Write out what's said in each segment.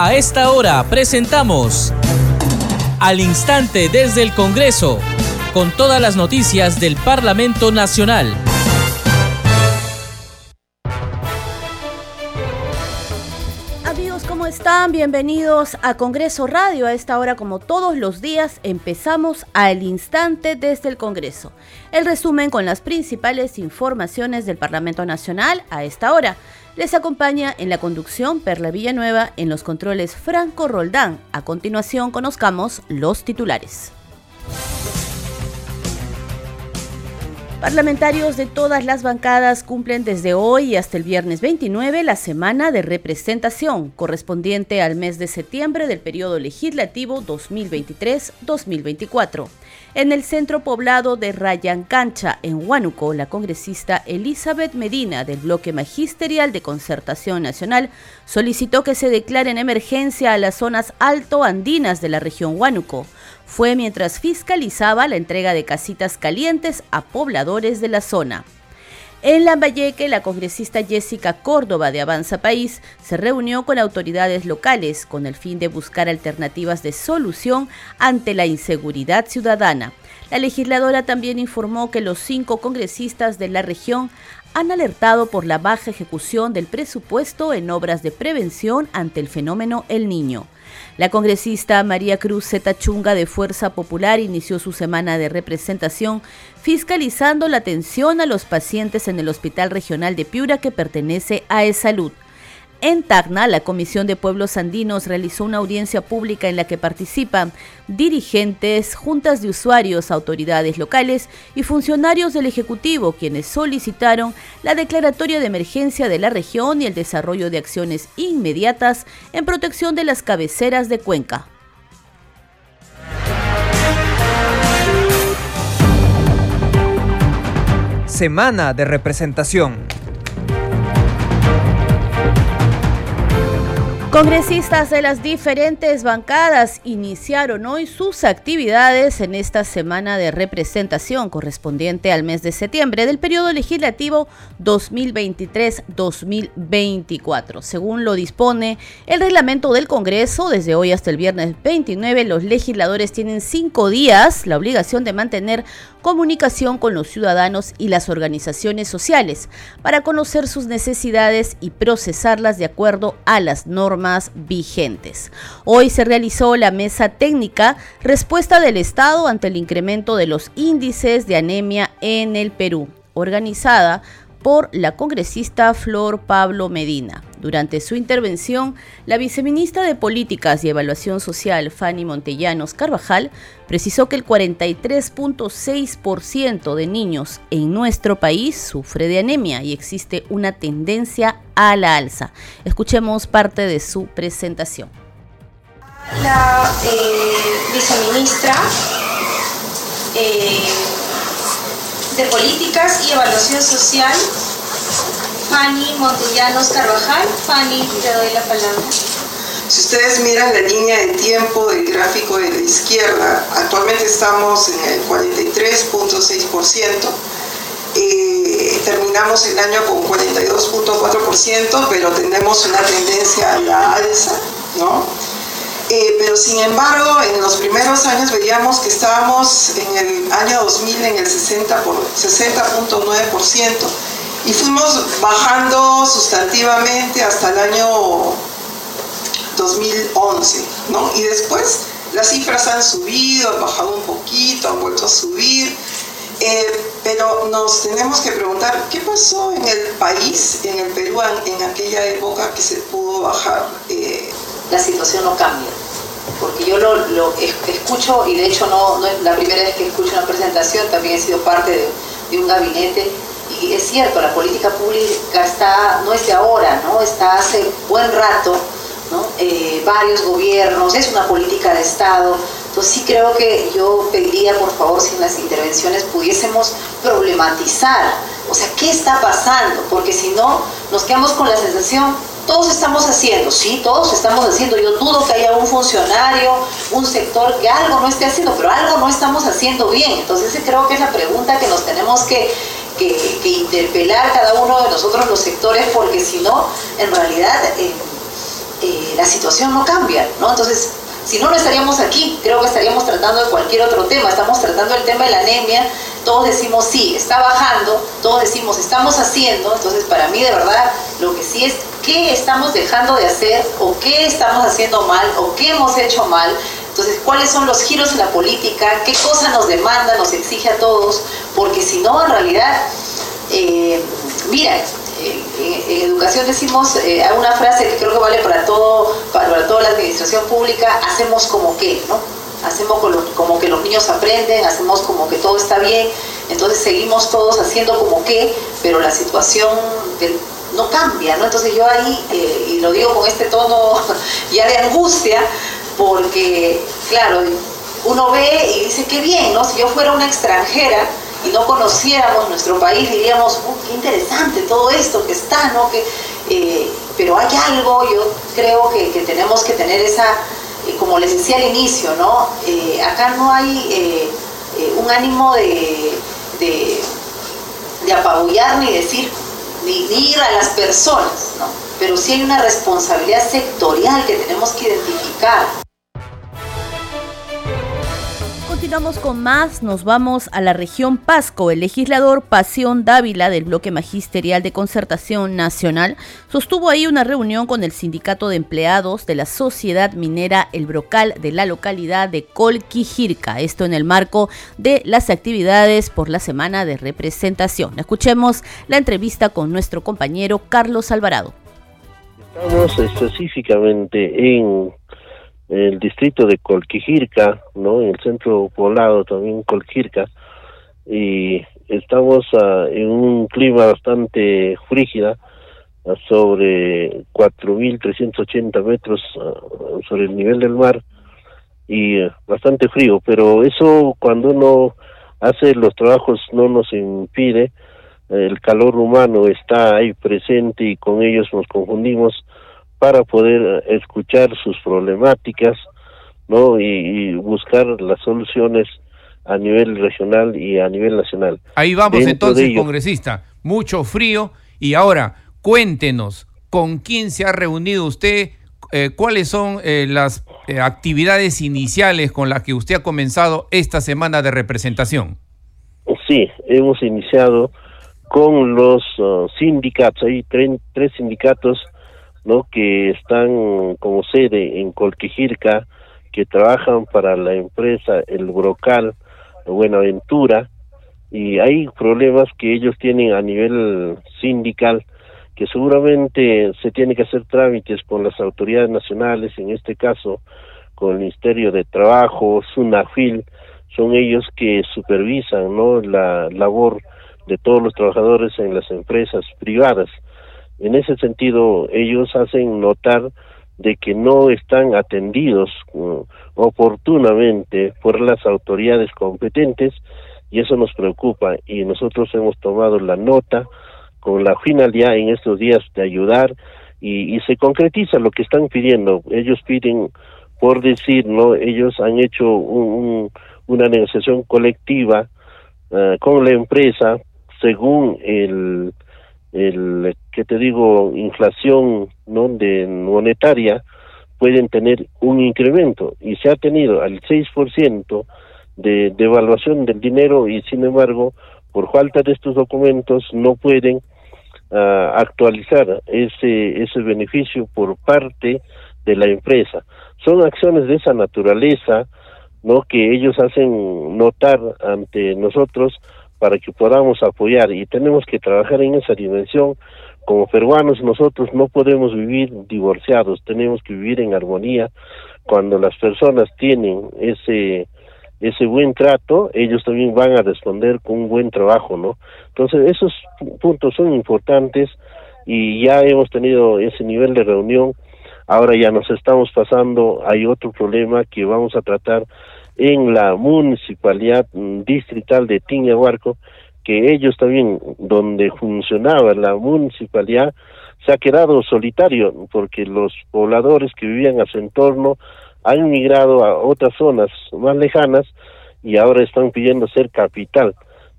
A esta hora presentamos Al Instante desde el Congreso, con todas las noticias del Parlamento Nacional. Amigos, ¿cómo están? Bienvenidos a Congreso Radio. A esta hora, como todos los días, empezamos al instante desde el Congreso. El resumen con las principales informaciones del Parlamento Nacional a esta hora. Les acompaña en la conducción Perla Villanueva, en los controles Franco Roldán. A continuación conozcamos los titulares. Parlamentarios de todas las bancadas cumplen desde hoy hasta el viernes 29 la semana de representación correspondiente al mes de septiembre del periodo legislativo 2023-2024. En el centro poblado de Rayancancha, en Huánuco, la congresista Elizabeth Medina del Bloque Magisterial de Concertación Nacional solicitó que se declare en emergencia a las zonas alto andinas de la región Huánuco fue mientras fiscalizaba la entrega de casitas calientes a pobladores de la zona. En Lambayeque, la congresista Jessica Córdoba de Avanza País se reunió con autoridades locales con el fin de buscar alternativas de solución ante la inseguridad ciudadana. La legisladora también informó que los cinco congresistas de la región han alertado por la baja ejecución del presupuesto en obras de prevención ante el fenómeno El Niño. La congresista María Cruz Zetachunga de Fuerza Popular inició su semana de representación fiscalizando la atención a los pacientes en el Hospital Regional de Piura que pertenece a E-Salud. En Tacna, la Comisión de Pueblos Andinos realizó una audiencia pública en la que participan dirigentes, juntas de usuarios, autoridades locales y funcionarios del Ejecutivo, quienes solicitaron la declaratoria de emergencia de la región y el desarrollo de acciones inmediatas en protección de las cabeceras de Cuenca. Semana de representación. Congresistas de las diferentes bancadas iniciaron hoy sus actividades en esta semana de representación correspondiente al mes de septiembre del periodo legislativo 2023-2024. Según lo dispone el reglamento del Congreso, desde hoy hasta el viernes 29, los legisladores tienen cinco días la obligación de mantener comunicación con los ciudadanos y las organizaciones sociales para conocer sus necesidades y procesarlas de acuerdo a las normas vigentes. Hoy se realizó la mesa técnica Respuesta del Estado ante el incremento de los índices de anemia en el Perú, organizada por la congresista Flor Pablo Medina. Durante su intervención, la viceministra de Políticas y Evaluación Social, Fanny Montellanos Carvajal, precisó que el 43.6% de niños en nuestro país sufre de anemia y existe una tendencia a la alza. Escuchemos parte de su presentación. La eh, viceministra eh, de Políticas y Evaluación Social, Fanny Montellanos Carvajal. Fanny, te doy la palabra. Si ustedes miran la línea de tiempo del gráfico de la izquierda, actualmente estamos en el 43.6%. Eh, terminamos el año con 42.4%, pero tenemos una tendencia a la alza, ¿no? Eh, pero sin embargo, en los primeros años veíamos que estábamos en el año 2000 en el 60.9% y fuimos bajando sustantivamente hasta el año 2011, ¿no? Y después las cifras han subido, han bajado un poquito, han vuelto a subir, eh, pero nos tenemos que preguntar qué pasó en el país, en el Perú, en aquella época que se pudo bajar. Eh, la situación no cambia. Porque yo lo, escucho, y de hecho no, es la primera vez que escucho una presentación, también he sido parte de, un gabinete, y es cierto, la política pública está, no es de ahora, ¿no? está hace buen rato, ¿no? Eh, varios gobiernos, es una política de Estado. Entonces sí creo que yo pediría, por favor, si en las intervenciones pudiésemos problematizar, o sea, ¿qué está pasando? Porque si no, nos quedamos con la sensación todos estamos haciendo, sí, todos estamos haciendo. Yo dudo que haya un funcionario, un sector que algo no esté haciendo, pero algo no estamos haciendo bien. Entonces creo que es la pregunta que nos tenemos que, interpelar cada uno de nosotros los sectores, porque si no, en realidad... Eh, eh, la situación no cambia, ¿no? Entonces, si no, no estaríamos aquí, creo que estaríamos tratando de cualquier otro tema, estamos tratando el tema de la anemia, todos decimos sí, está bajando, todos decimos estamos haciendo, entonces para mí de verdad lo que sí es qué estamos dejando de hacer o qué estamos haciendo mal o qué hemos hecho mal, entonces cuáles son los giros en la política, qué cosa nos demanda, nos exige a todos, porque si no en realidad, eh, mira, en, educación decimos, eh, una frase que creo que vale para todo, para, toda la administración pública, hacemos como que, ¿no? Hacemos como que los niños aprenden, hacemos como que todo está bien, entonces seguimos todos haciendo como que, pero la situación no cambia, ¿no? Entonces yo ahí, eh, y lo digo con este tono ya de angustia, porque, claro, uno ve y dice, qué bien, ¿no? Si yo fuera una extranjera, y no conociéramos nuestro país, diríamos, oh, qué interesante todo esto que está, ¿no? Que, eh, pero hay algo, yo creo que, tenemos que tener esa, eh, como les decía al inicio, ¿no? Eh, acá no hay un ánimo de, de, apabullar ni decir, ni, ni ir a las personas, ¿no? Pero sí hay una responsabilidad sectorial que tenemos que identificar. Continuamos con más, nos vamos a la región Pasco. El legislador Pasión Dávila del bloque magisterial de concertación nacional sostuvo ahí una reunión con el sindicato de empleados de la sociedad minera El Brocal de la localidad de Colquijirca, esto en el marco de las actividades por la semana de representación. Escuchemos la entrevista con nuestro compañero Carlos Alvarado. Estamos específicamente en el distrito de Colquijirca, ¿no? En el centro poblado también Colquijirca y estamos ah, en un clima bastante frígida uh, sobre 4.380 metros ah, sobre el nivel del mar y bastante frío, pero eso cuando uno hace los trabajos no nos impide, el calor humano está ahí presente y con ellos nos confundimos para poder escuchar sus problemáticas, ¿no? Y, buscar las soluciones a nivel regional y a nivel nacional. Ahí vamos entonces, congresista. Mucho frío y ahora cuéntenos con quién se ha reunido usted, eh, cuáles son eh, las eh, actividades iniciales con las que usted ha comenzado esta semana de representación. Sí, hemos iniciado con los uh, sindicatos, hay tres sindicatos ¿no? que están como sede en Colquijirca, que trabajan para la empresa El Brocal Buenaventura, y hay problemas que ellos tienen a nivel sindical, que seguramente se tiene que hacer trámites con las autoridades nacionales, en este caso con el Ministerio de Trabajo, SUNAFIL, son ellos que supervisan ¿no? la labor de todos los trabajadores en las empresas privadas. En ese sentido, ellos hacen notar de que no están atendidos uh, oportunamente por las autoridades competentes y eso nos preocupa y nosotros hemos tomado la nota con la finalidad en estos días de ayudar y, se concretiza lo que están pidiendo. Ellos piden, por decir, ¿no? Ellos han hecho una negociación colectiva uh, con la empresa según el el que te digo inflación no de monetaria pueden tener un incremento. Y se ha tenido al 6% de devaluación del dinero y sin embargo por falta de estos documentos no pueden ah, actualizar ese ese beneficio por parte de la empresa. Son acciones de esa naturaleza no que ellos hacen notar ante nosotros para que podamos apoyar y tenemos que trabajar en esa dimensión. Como peruanos nosotros no podemos vivir divorciados, tenemos que vivir en armonía. Cuando las personas tienen ese ese buen trato, ellos también van a responder con un buen trabajo, ¿no? Entonces, esos puntos son importantes y ya hemos tenido ese nivel de reunión. Ahora ya nos estamos pasando, hay otro problema que vamos a tratar en la municipalidad distrital de Tiñahuarco, que ellos también, donde funcionaba la municipalidad, se ha quedado solitario, porque los pobladores que vivían a su entorno han migrado a otras zonas más lejanas y ahora están pidiendo ser capital.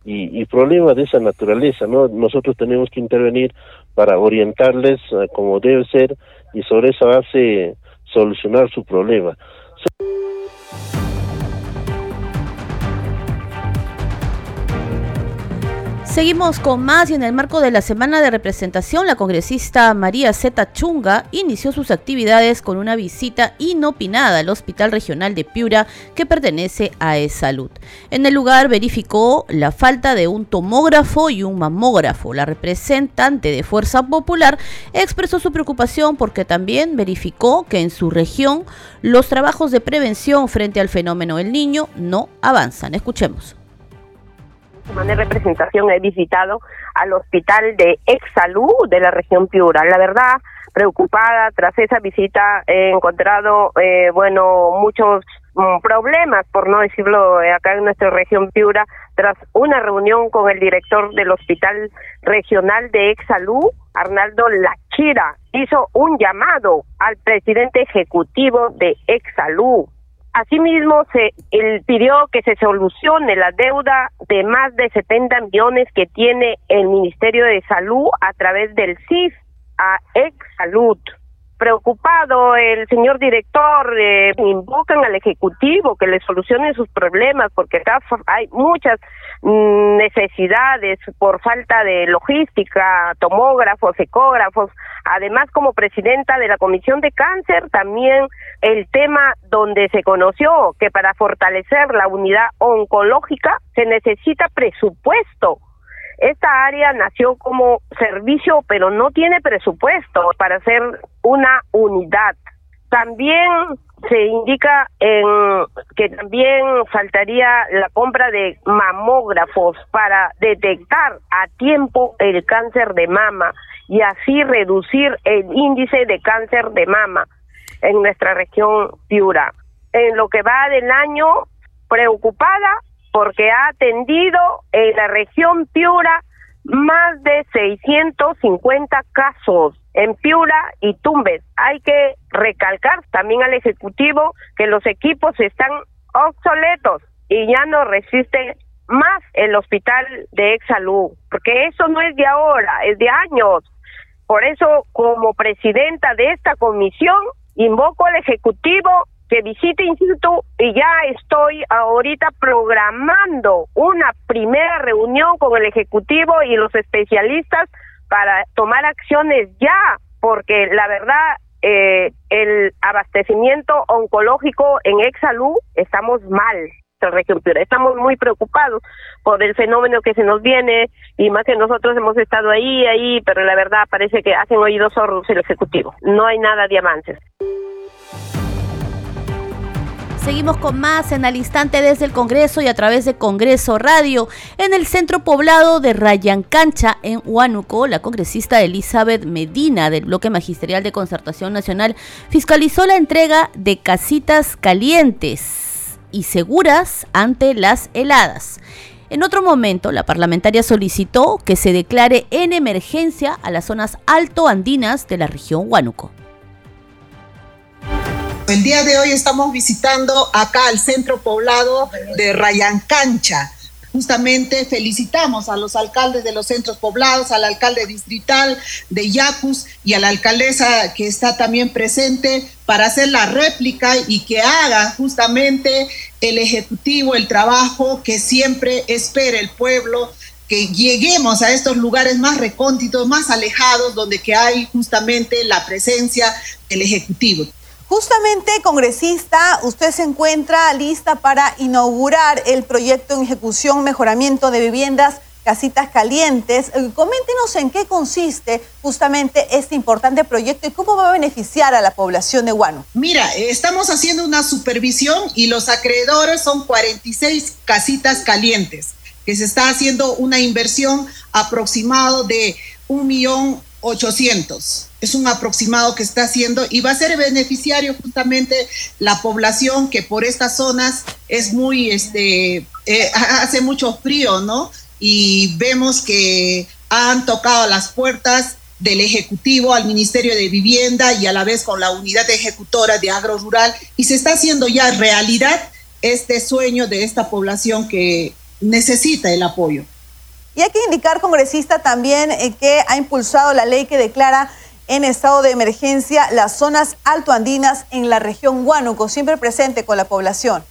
y, problemas de esa naturaleza, ¿no? Nosotros tenemos que intervenir para orientarles eh, como debe ser y sobre esa base solucionar su problema. Seguimos con más y en el marco de la semana de representación, la congresista María Zeta Chunga inició sus actividades con una visita inopinada al Hospital Regional de Piura que pertenece a E-Salud. En el lugar verificó la falta de un tomógrafo y un mamógrafo. La representante de Fuerza Popular expresó su preocupación porque también verificó que en su región los trabajos de prevención frente al fenómeno del niño no avanzan. Escuchemos de representación he visitado al hospital de Exalú de la región Piura. La verdad, preocupada tras esa visita he encontrado, eh, bueno, muchos mm, problemas, por no decirlo, eh, acá en nuestra región Piura, tras una reunión con el director del hospital regional de Exalú, Arnaldo Lachira, hizo un llamado al presidente ejecutivo de Exalú, Asimismo, se él pidió que se solucione la deuda de más de 70 millones que tiene el Ministerio de Salud a través del CIF a Ex Salud. Preocupado, el señor director eh, invocan al Ejecutivo que le solucione sus problemas porque acá hay muchas necesidades por falta de logística, tomógrafos, ecógrafos. Además, como presidenta de la Comisión de Cáncer, también el tema donde se conoció que para fortalecer la unidad oncológica se necesita presupuesto. Esta área nació como servicio, pero no tiene presupuesto para hacer una unidad. También se indica en que también faltaría la compra de mamógrafos para detectar a tiempo el cáncer de mama y así reducir el índice de cáncer de mama en nuestra región Piura. En lo que va del año, preocupada porque ha atendido en la región Piura más de 650 casos en Piura y Tumbes. Hay que recalcar también al Ejecutivo que los equipos están obsoletos y ya no resiste más el hospital de Exalú, porque eso no es de ahora, es de años. Por eso, como presidenta de esta comisión, invoco al Ejecutivo que visite Instituto y ya estoy ahorita programando una primera reunión con el Ejecutivo y los especialistas para tomar acciones ya, porque la verdad eh, el abastecimiento oncológico en Exalú estamos mal Estamos muy preocupados por el fenómeno que se nos viene y más que nosotros hemos estado ahí, ahí, pero la verdad parece que hacen oídos sordos el Ejecutivo. No hay nada de avances. Seguimos con más en al instante desde el Congreso y a través de Congreso Radio. En el centro poblado de Rayancancha, en Huánuco, la congresista Elizabeth Medina del Bloque Magisterial de Concertación Nacional fiscalizó la entrega de casitas calientes y seguras ante las heladas. En otro momento, la parlamentaria solicitó que se declare en emergencia a las zonas altoandinas de la región Huánuco. El día de hoy estamos visitando acá el centro poblado de Rayancancha. Justamente felicitamos a los alcaldes de los centros poblados, al alcalde distrital de Yacus y a la alcaldesa que está también presente para hacer la réplica y que haga justamente el ejecutivo el trabajo que siempre espera el pueblo que lleguemos a estos lugares más recónditos, más alejados, donde que hay justamente la presencia del Ejecutivo. Justamente, congresista, usted se encuentra lista para inaugurar el proyecto en ejecución mejoramiento de viviendas casitas calientes. Eh, coméntenos en qué consiste justamente este importante proyecto y cómo va a beneficiar a la población de Guano. Mira, estamos haciendo una supervisión y los acreedores son 46 casitas calientes, que se está haciendo una inversión aproximado de un millón ochocientos es un aproximado que está haciendo y va a ser beneficiario justamente la población que por estas zonas es muy, este, eh, hace mucho frío, ¿no? Y vemos que han tocado las puertas del Ejecutivo al Ministerio de Vivienda y a la vez con la unidad ejecutora de agro rural y se está haciendo ya realidad este sueño de esta población que necesita el apoyo. Y hay que indicar, congresista, también eh, que ha impulsado la ley que declara en estado de emergencia las zonas altoandinas en la región Huánuco, siempre presente con la población.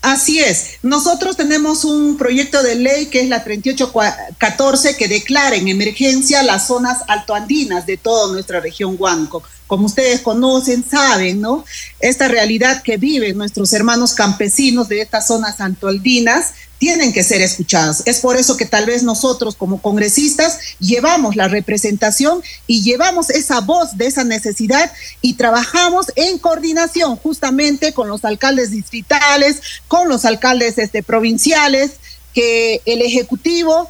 Así es. Nosotros tenemos un proyecto de ley que es la 3814 que declara en emergencia las zonas altoandinas de toda nuestra región Huánuco. Como ustedes conocen, saben, ¿no? Esta realidad que viven nuestros hermanos campesinos de estas zonas altoandinas tienen que ser escuchadas. Es por eso que tal vez nosotros como congresistas llevamos la representación y llevamos esa voz de esa necesidad y trabajamos en coordinación justamente con los alcaldes distritales, con los alcaldes este, provinciales, que el Ejecutivo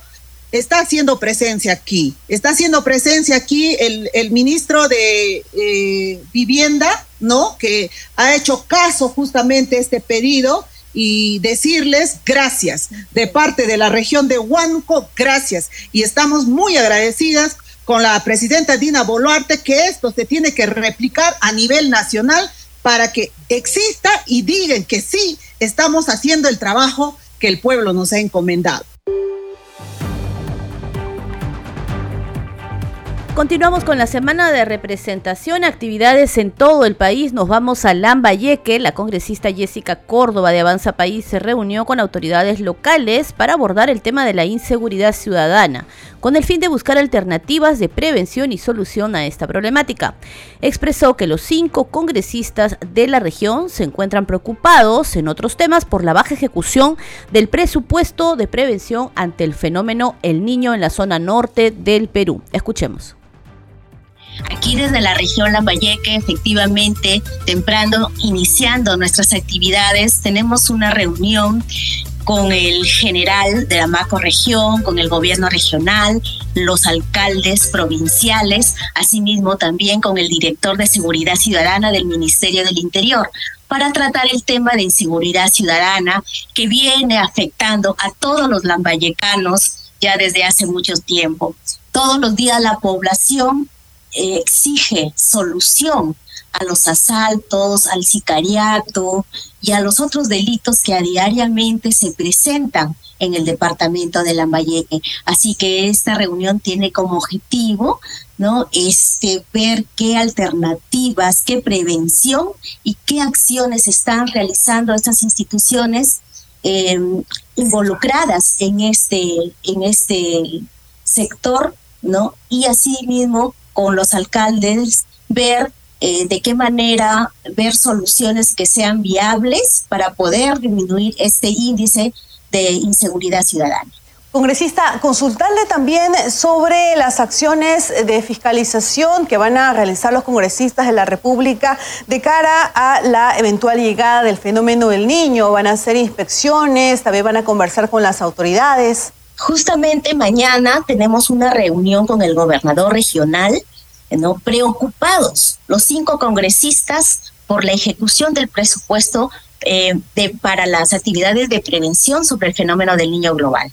está haciendo presencia aquí. Está haciendo presencia aquí el, el ministro de eh, Vivienda, ¿no? Que ha hecho caso justamente a este pedido y decirles gracias de parte de la región de Huánuco, gracias. Y estamos muy agradecidas con la presidenta Dina Boluarte que esto se tiene que replicar a nivel nacional para que exista y digan que sí, estamos haciendo el trabajo que el pueblo nos ha encomendado. Continuamos con la semana de representación, actividades en todo el país. Nos vamos a Lambayeque. La congresista Jessica Córdoba de Avanza País se reunió con autoridades locales para abordar el tema de la inseguridad ciudadana, con el fin de buscar alternativas de prevención y solución a esta problemática. Expresó que los cinco congresistas de la región se encuentran preocupados en otros temas por la baja ejecución del presupuesto de prevención ante el fenómeno El Niño en la zona norte del Perú. Escuchemos. Aquí desde la región Lambayeque, efectivamente, temprano iniciando nuestras actividades, tenemos una reunión con el general de la macroregión, con el gobierno regional, los alcaldes provinciales, asimismo también con el director de Seguridad Ciudadana del Ministerio del Interior, para tratar el tema de inseguridad ciudadana que viene afectando a todos los lambayecanos ya desde hace mucho tiempo. Todos los días la población exige solución a los asaltos, al sicariato y a los otros delitos que a diariamente se presentan en el departamento de Lambayeque. Así que esta reunión tiene como objetivo ¿no? Este, ver qué alternativas, qué prevención y qué acciones están realizando estas instituciones em, involucradas en este, en este sector, ¿no? Y asimismo con los alcaldes, ver eh, de qué manera, ver soluciones que sean viables para poder disminuir este índice de inseguridad ciudadana. Congresista, consultarle también sobre las acciones de fiscalización que van a realizar los congresistas de la República de cara a la eventual llegada del fenómeno del niño. Van a hacer inspecciones, también van a conversar con las autoridades. Justamente mañana tenemos una reunión con el gobernador regional, ¿no? preocupados los cinco congresistas por la ejecución del presupuesto eh, de, para las actividades de prevención sobre el fenómeno del niño global.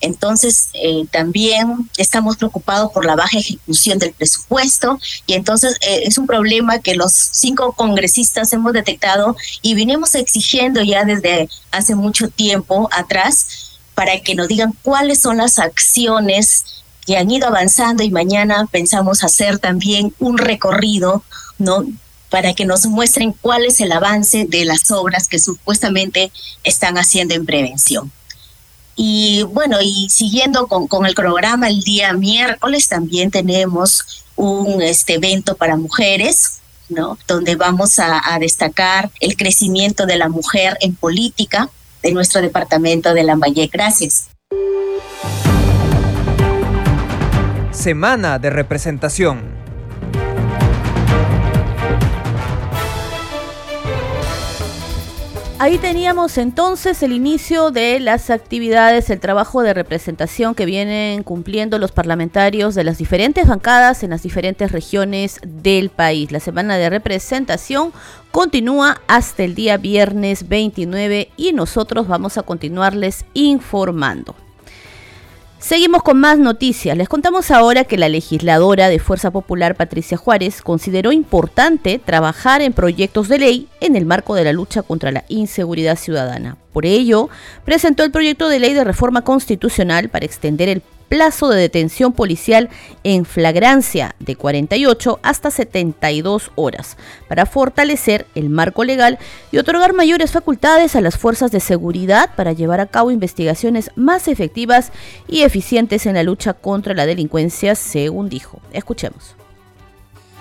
Entonces, eh, también estamos preocupados por la baja ejecución del presupuesto y entonces eh, es un problema que los cinco congresistas hemos detectado y venimos exigiendo ya desde hace mucho tiempo atrás para que nos digan cuáles son las acciones que han ido avanzando y mañana pensamos hacer también un recorrido, ¿no? Para que nos muestren cuál es el avance de las obras que supuestamente están haciendo en prevención. Y bueno, y siguiendo con, con el programa, el día miércoles también tenemos un este, evento para mujeres, ¿no? Donde vamos a, a destacar el crecimiento de la mujer en política, de nuestro departamento de Lambayeque. Gracias. Semana de representación. Ahí teníamos entonces el inicio de las actividades, el trabajo de representación que vienen cumpliendo los parlamentarios de las diferentes bancadas en las diferentes regiones del país. La semana de representación continúa hasta el día viernes 29 y nosotros vamos a continuarles informando. Seguimos con más noticias. Les contamos ahora que la legisladora de Fuerza Popular, Patricia Juárez, consideró importante trabajar en proyectos de ley en el marco de la lucha contra la inseguridad ciudadana. Por ello, presentó el proyecto de ley de reforma constitucional para extender el plazo de detención policial en flagrancia de 48 hasta 72 horas para fortalecer el marco legal y otorgar mayores facultades a las fuerzas de seguridad para llevar a cabo investigaciones más efectivas y eficientes en la lucha contra la delincuencia, según dijo. Escuchemos.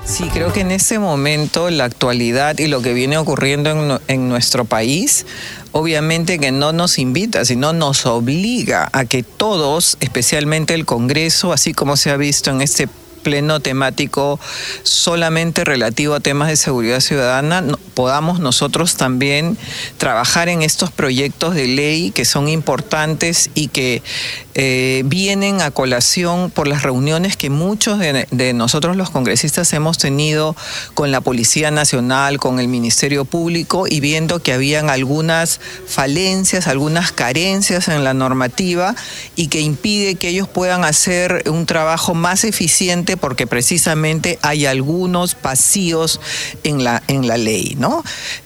Sí, creo que en este momento la actualidad y lo que viene ocurriendo en, nuestro país, obviamente que no nos invita, sino nos obliga a que todos, especialmente el Congreso, así como se ha visto en este pleno temático solamente relativo a temas de seguridad ciudadana, podamos nosotros también trabajar en estos proyectos de ley que son importantes y que eh, vienen a colación por las reuniones que muchos de, nosotros los congresistas hemos tenido con la Policía Nacional, con el Ministerio Público y viendo que habían algunas falencias, algunas carencias en la normativa y que impide que ellos puedan hacer un trabajo más eficiente porque precisamente hay algunos vacíos en la, en la ley, ¿no?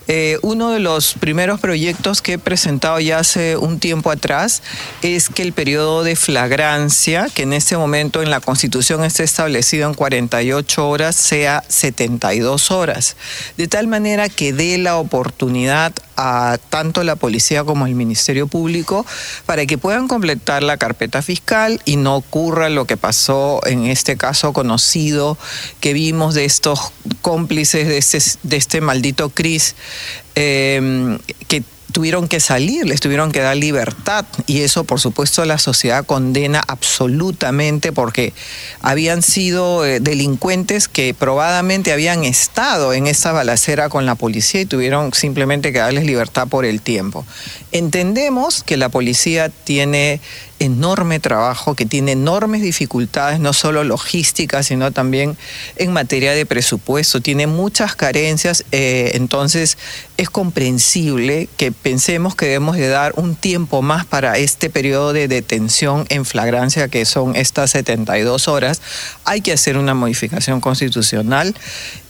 Eh, uno de los primeros proyectos que he presentado ya hace un tiempo atrás es que el periodo de flagrancia, que en este momento en la Constitución está establecido en 48 horas, sea 72 horas, de tal manera que dé la oportunidad a tanto la policía como el Ministerio Público para que puedan completar la carpeta fiscal y no ocurra lo que pasó en este caso conocido que vimos de estos cómplices de este, este maldito Cris eh, que tuvieron que salir, les tuvieron que dar libertad y eso por supuesto la sociedad condena absolutamente porque habían sido eh, delincuentes que probadamente habían estado en esa balacera con la policía y tuvieron simplemente que darles libertad por el tiempo. Entendemos que la policía tiene enorme trabajo, que tiene enormes dificultades, no solo logísticas, sino también en materia de presupuesto, tiene muchas carencias, eh, entonces es comprensible que pensemos que debemos de dar un tiempo más para este periodo de detención en flagrancia, que son estas 72 horas. Hay que hacer una modificación constitucional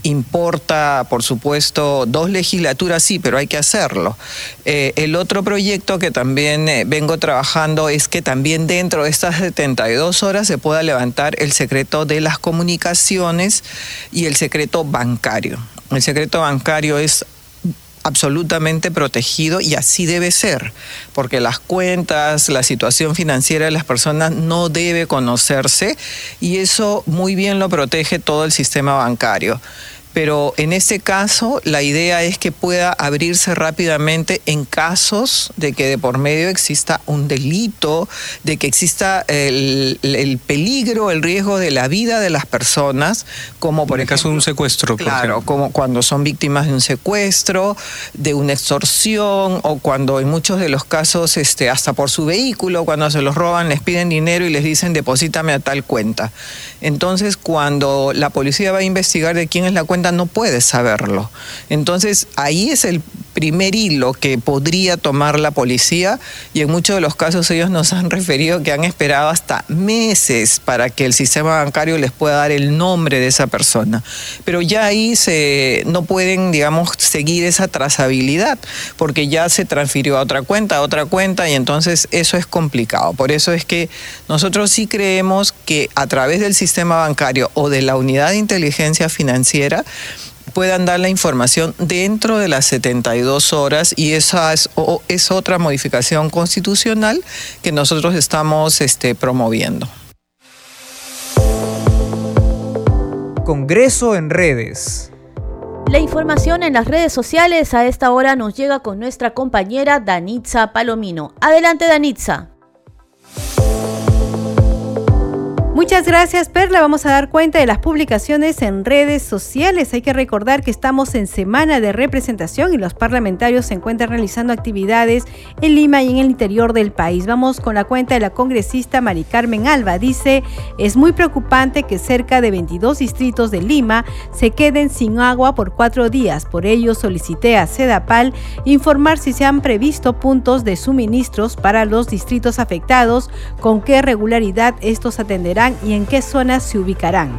importa, por supuesto, dos legislaturas, sí, pero hay que hacerlo. Eh, el otro proyecto que también eh, vengo trabajando es que también dentro de estas 72 horas se pueda levantar el secreto de las comunicaciones y el secreto bancario. El secreto bancario es absolutamente protegido y así debe ser, porque las cuentas, la situación financiera de las personas no debe conocerse y eso muy bien lo protege todo el sistema bancario pero en este caso la idea es que pueda abrirse rápidamente en casos de que de por medio exista un delito, de que exista el, peligro, el riesgo de la vida de las personas, como por en el caso de un secuestro. Claro, como cuando son víctimas de un secuestro, de una extorsión o cuando en muchos de los casos este, hasta por su vehículo, cuando se los roban les piden dinero y les dicen deposítame a tal cuenta. Entonces cuando la policía va a investigar de quién es la cuenta, no puede saberlo. Entonces ahí es el primer hilo que podría tomar la policía y en muchos de los casos ellos nos han referido que han esperado hasta meses para que el sistema bancario les pueda dar el nombre de esa persona. Pero ya ahí se, no pueden, digamos, seguir esa trazabilidad porque ya se transfirió a otra cuenta, a otra cuenta y entonces eso es complicado. Por eso es que nosotros sí creemos que a través del sistema bancario o de la unidad de inteligencia financiera, puedan dar la información dentro de las 72 horas y esa es, es otra modificación constitucional que nosotros estamos este, promoviendo. Congreso en redes. La información en las redes sociales a esta hora nos llega con nuestra compañera Danitza Palomino. Adelante Danitza. Muchas gracias, Perla. Vamos a dar cuenta de las publicaciones en redes sociales. Hay que recordar que estamos en semana de representación y los parlamentarios se encuentran realizando actividades en Lima y en el interior del país. Vamos con la cuenta de la congresista Mari Carmen Alba. Dice, es muy preocupante que cerca de 22 distritos de Lima se queden sin agua por cuatro días. Por ello solicité a Sedapal informar si se han previsto puntos de suministros para los distritos afectados, con qué regularidad estos atenderán y en qué zonas se ubicarán.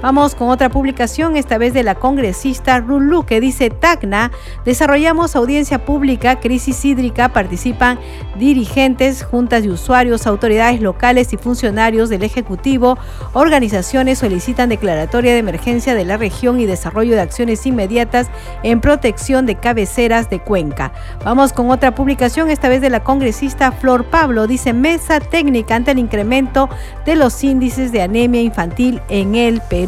Vamos con otra publicación, esta vez de la congresista Rulu, que dice Tacna, desarrollamos audiencia pública, crisis hídrica, participan dirigentes, juntas de usuarios, autoridades locales y funcionarios del Ejecutivo. Organizaciones solicitan declaratoria de emergencia de la región y desarrollo de acciones inmediatas en protección de cabeceras de Cuenca. Vamos con otra publicación, esta vez de la congresista Flor Pablo, dice mesa técnica ante el incremento de los índices de anemia infantil en el Perú.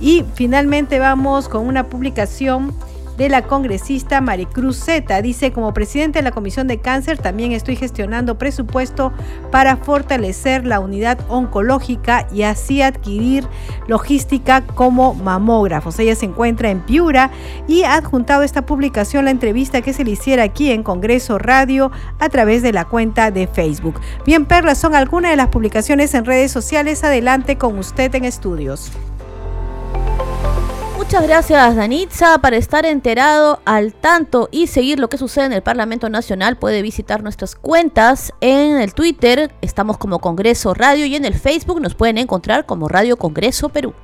Y finalmente vamos con una publicación de la congresista Maricruz Zeta. Dice, como presidente de la Comisión de Cáncer, también estoy gestionando presupuesto para fortalecer la unidad oncológica y así adquirir logística como mamógrafos. Ella se encuentra en Piura y ha adjuntado esta publicación la entrevista que se le hiciera aquí en Congreso Radio a través de la cuenta de Facebook. Bien, Perla, son algunas de las publicaciones en redes sociales. Adelante con usted en estudios. Muchas gracias Danitza para estar enterado al tanto y seguir lo que sucede en el Parlamento Nacional. Puede visitar nuestras cuentas en el Twitter, estamos como Congreso Radio y en el Facebook nos pueden encontrar como Radio Congreso Perú.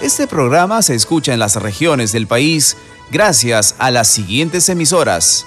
Este programa se escucha en las regiones del país gracias a las siguientes emisoras.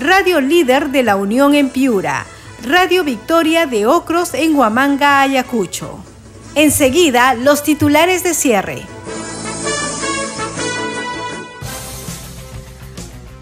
Radio Líder de la Unión en Piura, Radio Victoria de Ocros en Huamanga, Ayacucho. Enseguida, los titulares de cierre.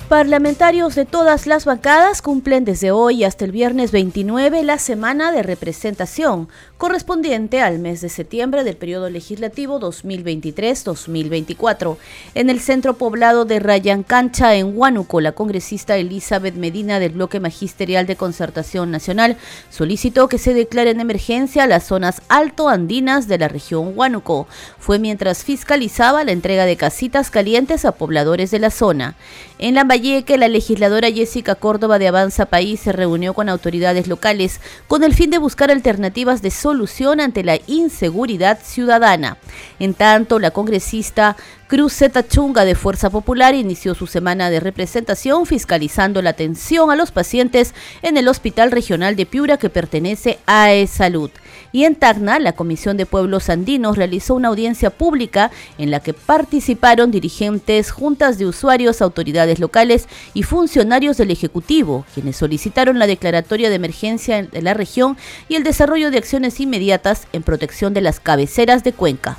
Parlamentarios de todas las bancadas cumplen desde hoy hasta el viernes 29 la semana de representación, correspondiente al mes de septiembre del periodo legislativo 2023-2024. En el centro poblado de Rayancancha, en Huánuco, la congresista Elizabeth Medina del Bloque Magisterial de Concertación Nacional solicitó que se declare en emergencia las zonas altoandinas de la región Huánuco. Fue mientras fiscalizaba la entrega de casitas calientes a pobladores de la zona. En la que la legisladora Jessica Córdoba de Avanza País se reunió con autoridades locales con el fin de buscar alternativas de solución ante la inseguridad ciudadana. En tanto, la congresista Cruz Zeta Chunga de Fuerza Popular inició su semana de representación fiscalizando la atención a los pacientes en el Hospital Regional de Piura que pertenece a E-Salud. Y en Tacna, la Comisión de Pueblos Andinos realizó una audiencia pública en la que participaron dirigentes, juntas de usuarios, autoridades locales y funcionarios del Ejecutivo, quienes solicitaron la declaratoria de emergencia de la región y el desarrollo de acciones inmediatas en protección de las cabeceras de Cuenca.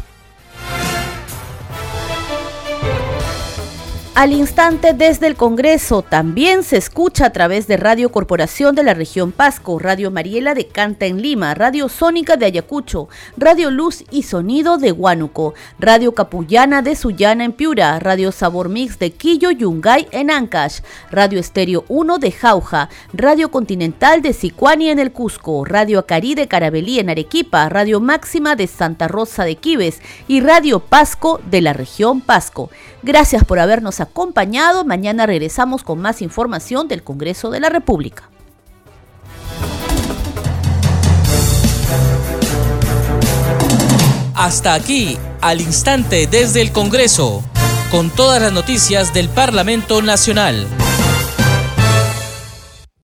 Al instante desde el Congreso también se escucha a través de Radio Corporación de la región Pasco, Radio Mariela de Canta en Lima, Radio Sónica de Ayacucho, Radio Luz y Sonido de Huánuco, Radio Capullana de Sullana en Piura, Radio Sabor Mix de Quillo Yungay en Ancash, Radio Estéreo 1 de Jauja, Radio Continental de Sicuani en el Cusco, Radio Acarí de Carabelí en Arequipa, Radio Máxima de Santa Rosa de Quibes y Radio Pasco de la región Pasco. Gracias por habernos acompañado. Mañana regresamos con más información del Congreso de la República. Hasta aquí, al instante desde el Congreso, con todas las noticias del Parlamento Nacional.